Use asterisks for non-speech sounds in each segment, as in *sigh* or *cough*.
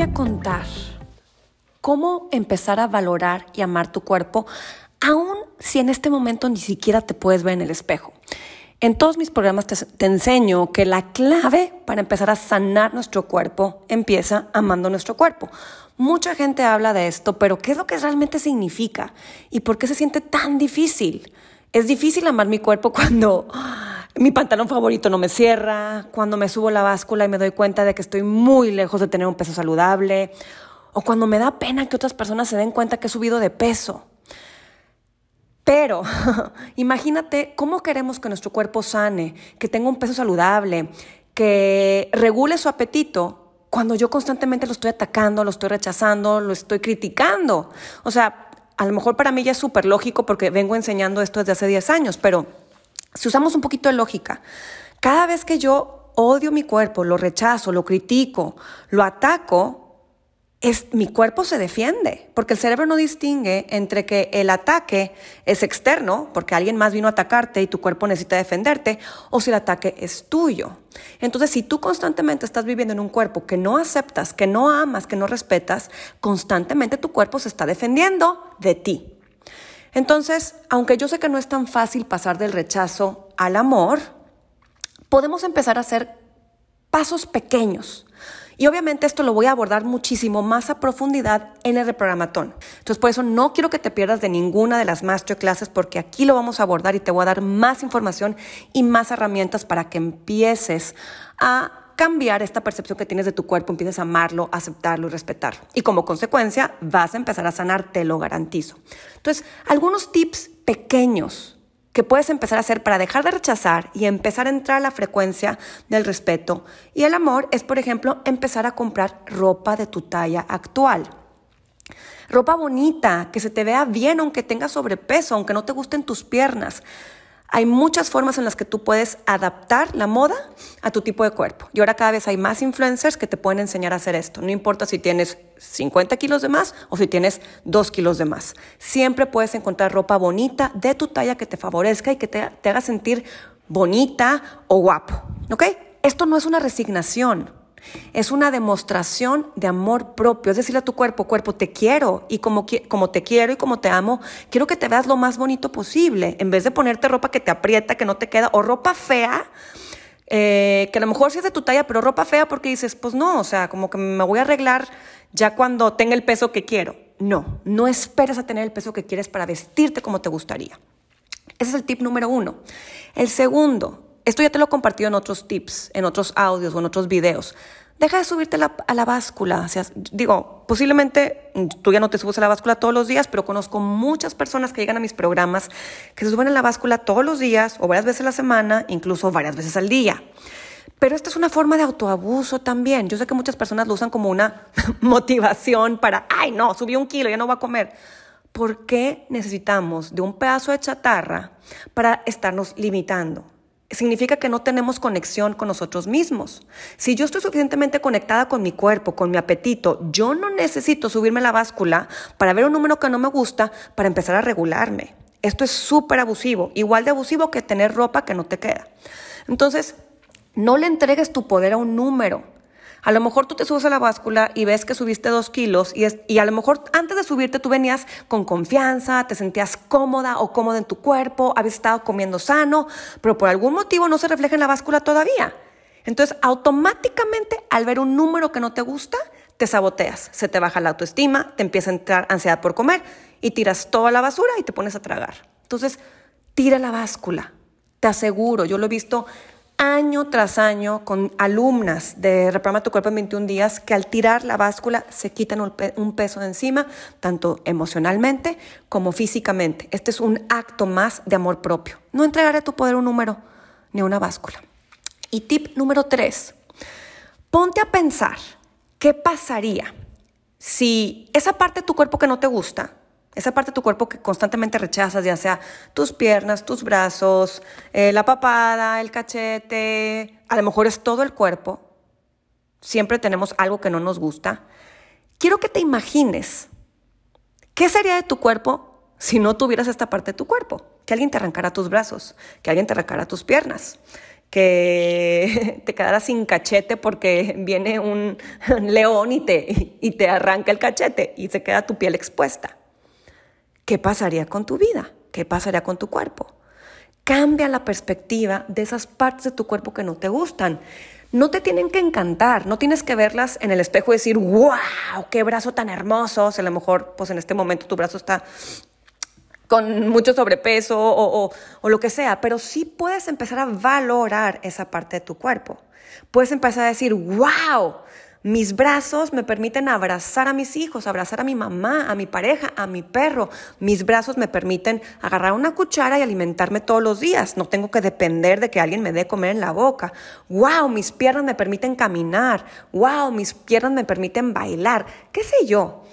voy a contar cómo empezar a valorar y amar tu cuerpo, aun si en este momento ni siquiera te puedes ver en el espejo. En todos mis programas te, enseño que la clave para empezar a sanar nuestro cuerpo empieza amando nuestro cuerpo. Mucha gente habla de esto, pero ¿qué es lo que realmente significa? ¿Y por qué se siente tan difícil? Es difícil amar mi cuerpo *laughs* cuando mi pantalón favorito no me cierra, cuando me subo la báscula y me doy cuenta de que estoy muy lejos de tener un peso saludable, o cuando me da pena que otras personas se den cuenta que he subido de peso. Pero *laughs* imagínate cómo queremos que nuestro cuerpo sane, que tenga un peso saludable, que regule su apetito cuando yo constantemente lo estoy atacando, lo estoy rechazando, lo estoy criticando. O sea, a lo mejor para mí ya es súper lógico porque vengo enseñando esto desde hace 10 años, pero si usamos un poquito de lógica, cada vez que yo odio mi cuerpo, lo rechazo, lo critico, lo ataco, es, mi cuerpo se defiende, porque el cerebro no distingue entre que el ataque es externo, porque alguien más vino a atacarte y tu cuerpo necesita defenderte, o si el ataque es tuyo. Entonces, si tú constantemente estás viviendo en un cuerpo que no aceptas, que no amas, que no respetas, constantemente tu cuerpo se está defendiendo de ti. Entonces, aunque yo sé que no es tan fácil pasar del rechazo al amor, podemos empezar a hacer pasos pequeños y obviamente esto lo voy a abordar muchísimo más a profundidad en el reprogramatón. Entonces, por eso no quiero que te pierdas de ninguna de las masterclasses porque aquí lo vamos a abordar y te voy a dar más información y más herramientas para que empieces a cambiar esta percepción que tienes de tu cuerpo, empieces a amarlo, aceptarlo y respetarlo. Y como consecuencia, vas a empezar a sanar, te lo garantizo. Entonces, algunos tips pequeños que puedes empezar a hacer para dejar de rechazar y empezar a entrar a la frecuencia del respeto y el amor es, por ejemplo, empezar a comprar ropa de tu talla actual. Ropa bonita, que se te vea bien aunque tengas sobrepeso, aunque no te gusten tus piernas. Hay muchas formas en las que tú puedes adaptar la moda a tu tipo de cuerpo. Y ahora cada vez hay más influencers que te pueden enseñar a hacer esto. No importa si tienes 50 kilos de más o si tienes 2 kilos de más. Siempre puedes encontrar ropa bonita de tu talla que te favorezca y que te, te haga sentir bonita o guapo. ¿Ok? Esto no es una resignación. Es una demostración de amor propio. Es decirle a tu cuerpo, cuerpo, te quiero y como, como te quiero y como te amo, quiero que te veas lo más bonito posible. En vez de ponerte ropa que te aprieta, que no te queda, o ropa fea, eh, que a lo mejor sí es de tu talla, pero ropa fea porque dices, pues no, o sea, como que me voy a arreglar ya cuando tenga el peso que quiero. No, no esperes a tener el peso que quieres para vestirte como te gustaría. Ese es el tip número uno. El segundo, esto ya te lo he compartido en otros tips, en otros audios o en otros videos. Deja de subirte a la báscula. O digo, posiblemente tú ya no te subes a la báscula todos los días, pero conozco muchas personas que llegan a mis programas que se suben a la báscula todos los días o varias veces a la semana, incluso varias veces al día. Pero esta es una forma de autoabuso también. Yo sé que muchas personas lo usan como una *laughs* motivación para, ay, no, subí un kilo, ya no voy a comer. ¿Por qué necesitamos de un pedazo de chatarra para estarnos limitando? Significa que no tenemos conexión con nosotros mismos. Si yo estoy suficientemente conectada con mi cuerpo, con mi apetito, yo no necesito subirme la báscula para ver un número que no me gusta para empezar a regularme. Esto es súper abusivo, igual de abusivo que tener ropa que no te queda. Entonces, no le entregues tu poder a un número. A lo mejor tú te subes a la báscula y ves que subiste dos kilos y, y a lo mejor antes de subirte tú venías con confianza, te sentías cómoda o cómoda en tu cuerpo, habías estado comiendo sano, pero por algún motivo no se refleja en la báscula todavía. Entonces, automáticamente al ver un número que no te gusta, te saboteas, se te baja la autoestima, te empieza a entrar ansiedad por comer y tiras toda la basura y te pones a tragar. Entonces, tira la báscula. Te aseguro, yo lo he visto año tras año con alumnas de Reprograma tu cuerpo en 21 días que al tirar la báscula se quitan un peso de encima, tanto emocionalmente como físicamente. Este es un acto más de amor propio. No entregaré a tu poder un número ni una báscula. Y tip número tres, ponte a pensar qué pasaría si esa parte de tu cuerpo que no te gusta, esa parte de tu cuerpo que constantemente rechazas, ya sea tus piernas, tus brazos, eh, la papada, el cachete, a lo mejor es todo el cuerpo. Siempre tenemos algo que no nos gusta. Quiero que te imagines qué sería de tu cuerpo si no tuvieras esta parte de tu cuerpo. Que alguien te arrancara tus brazos, que alguien te arrancara tus piernas, que *laughs* te quedaras sin cachete porque viene un *laughs* león y te, y te arranca el cachete y se queda tu piel expuesta. ¿Qué pasaría con tu vida? ¿Qué pasaría con tu cuerpo? Cambia la perspectiva de esas partes de tu cuerpo que no te gustan. No te tienen que encantar, no tienes que verlas en el espejo y decir, wow, qué brazo tan hermoso. a lo mejor, pues en este momento tu brazo está con mucho sobrepeso o, o, lo que sea, pero sí puedes empezar a valorar esa parte de tu cuerpo. Puedes empezar a decir, wow, mis brazos me permiten abrazar a mis hijos, abrazar a mi mamá, a mi pareja, a mi perro. Mis brazos me permiten agarrar una cuchara y alimentarme todos los días. No tengo que depender de que alguien me dé comer en la boca. ¡Wow! Mis piernas me permiten caminar. ¡Wow! Mis piernas me permiten bailar. ¿Qué sé yo?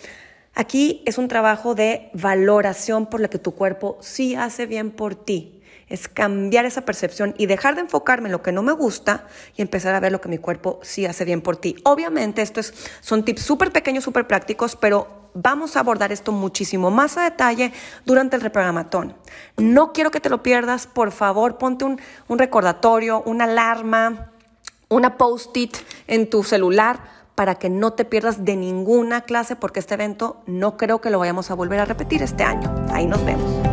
Aquí es un trabajo de valoración por lo que tu cuerpo sí hace bien por ti. Es cambiar esa percepción y dejar de enfocarme en lo que no me gusta y empezar a ver lo que mi cuerpo sí hace bien por ti. Obviamente, estos son tips súper pequeños, súper prácticos, pero vamos a abordar esto muchísimo más a detalle durante el reprogramatón. No quiero que te lo pierdas, por favor, ponte un, un recordatorio, una alarma, una post-it en tu celular para que no te pierdas de ninguna clase porque este evento no creo que lo vayamos a volver a repetir este año. Ahí nos vemos.